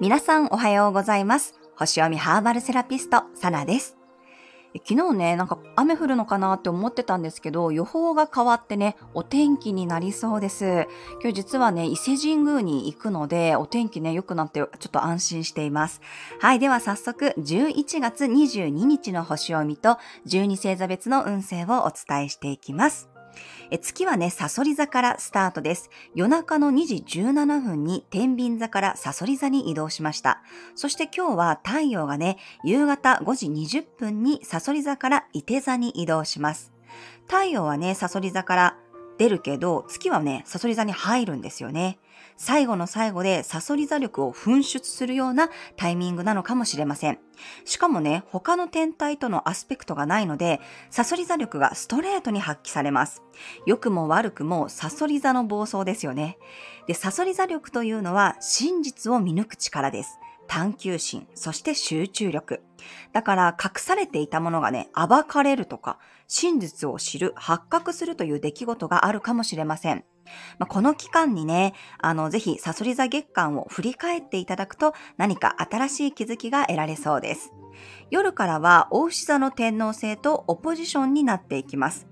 皆さんおはようございます。星読みハーバルセラピスト、サナです。昨日ね、なんか雨降るのかなって思ってたんですけど、予報が変わってね、お天気になりそうです。今日実はね、伊勢神宮に行くので、お天気ね、良くなってちょっと安心しています。はい、では早速、11月22日の星読みと、12星座別の運勢をお伝えしていきます。え月はね、サソリ座からスタートです。夜中の2時17分に天秤座からサソリ座に移動しました。そして今日は太陽がね、夕方5時20分にサソリ座から伊手座に移動します。太陽はね、サソリ座から出るけど、月はね、サソリ座に入るんですよね。最後の最後でサソリ座力を噴出するようなタイミングなのかもしれません。しかもね、他の天体とのアスペクトがないので、サソリ座力がストレートに発揮されます。良くも悪くもサソリ座の暴走ですよね。で、サソリ座力というのは真実を見抜く力です。探求心、そして集中力。だから隠されていたものがね、暴かれるとか、真実を知る、発覚するという出来事があるかもしれません。まあ、この期間にね、あの、ぜひ、サソリ座月間を振り返っていただくと、何か新しい気づきが得られそうです。夜からは、大牛座の天皇星とオポジションになっていきます。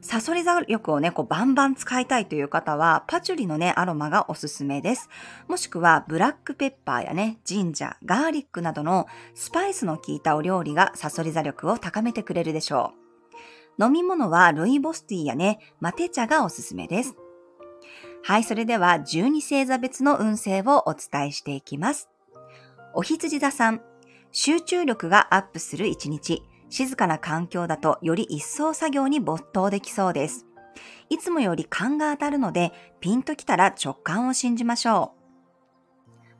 サソリ座力をね、こうバンバン使いたいという方は、パチュリのね、アロマがおすすめです。もしくは、ブラックペッパーやね、ジンジャー、ガーリックなどのスパイスの効いたお料理がサソリ座力を高めてくれるでしょう。飲み物はルイボスティーやね、マテ茶がおすすめです。はい、それでは12星座別の運勢をお伝えしていきます。お羊座さん、集中力がアップする一日、静かな環境だとより一層作業に没頭できそうです。いつもより勘が当たるので、ピンときたら直感を信じましょう。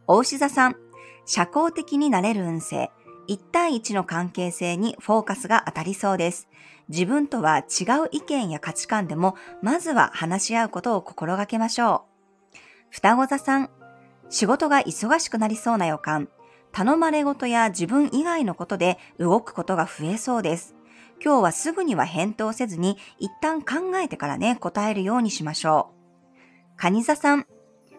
お牛座さん、社交的になれる運勢、1対1の関係性にフォーカスが当たりそうです。自分とは違う意見や価値観でも、まずは話し合うことを心がけましょう。双子座さん、仕事が忙しくなりそうな予感。頼まれ事や自分以外のことで動くことが増えそうです。今日はすぐには返答せずに、一旦考えてからね、答えるようにしましょう。蟹座さん、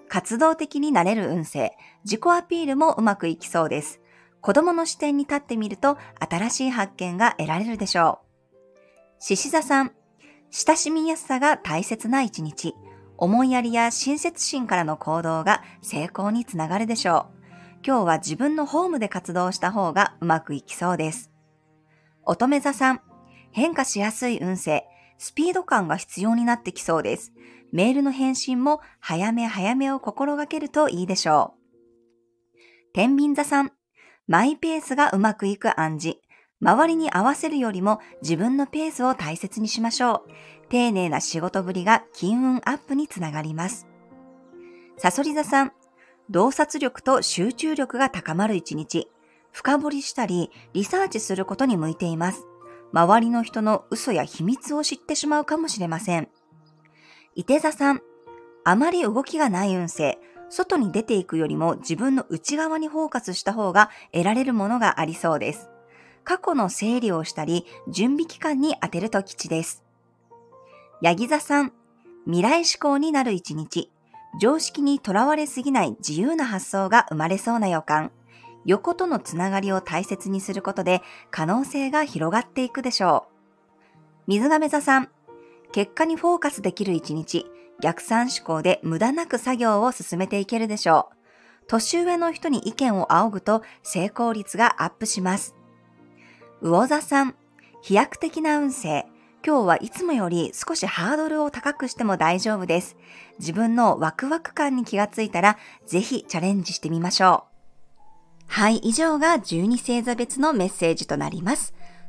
活動的になれる運勢、自己アピールもうまくいきそうです。子供の視点に立ってみると、新しい発見が得られるでしょう。獅子座さん、親しみやすさが大切な一日。思いやりや親切心からの行動が成功につながるでしょう。今日は自分のホームで活動した方がうまくいきそうです。乙女座さん、変化しやすい運勢、スピード感が必要になってきそうです。メールの返信も早め早めを心がけるといいでしょう。天秤座さん、マイペースがうまくいく暗示。周りに合わせるよりも自分のペースを大切にしましょう。丁寧な仕事ぶりが金運アップにつながります。サソリ座さん、洞察力と集中力が高まる一日。深掘りしたり、リサーチすることに向いています。周りの人の嘘や秘密を知ってしまうかもしれません。伊手座さん、あまり動きがない運勢。外に出ていくよりも自分の内側にフォーカスした方が得られるものがありそうです。過去の整理をしたり、準備期間に当てると吉です。ヤギ座さん、未来志向になる一日。常識にとらわれすぎない自由な発想が生まれそうな予感。横とのつながりを大切にすることで可能性が広がっていくでしょう。水亀座さん、結果にフォーカスできる一日、逆算思考で無駄なく作業を進めていけるでしょう。年上の人に意見を仰ぐと成功率がアップします。魚座さん、飛躍的な運勢。今日はいつもより少しハードルを高くしても大丈夫です。自分のワクワク感に気がついたら、ぜひチャレンジしてみましょう。はい、以上が12星座別のメッセージとなります。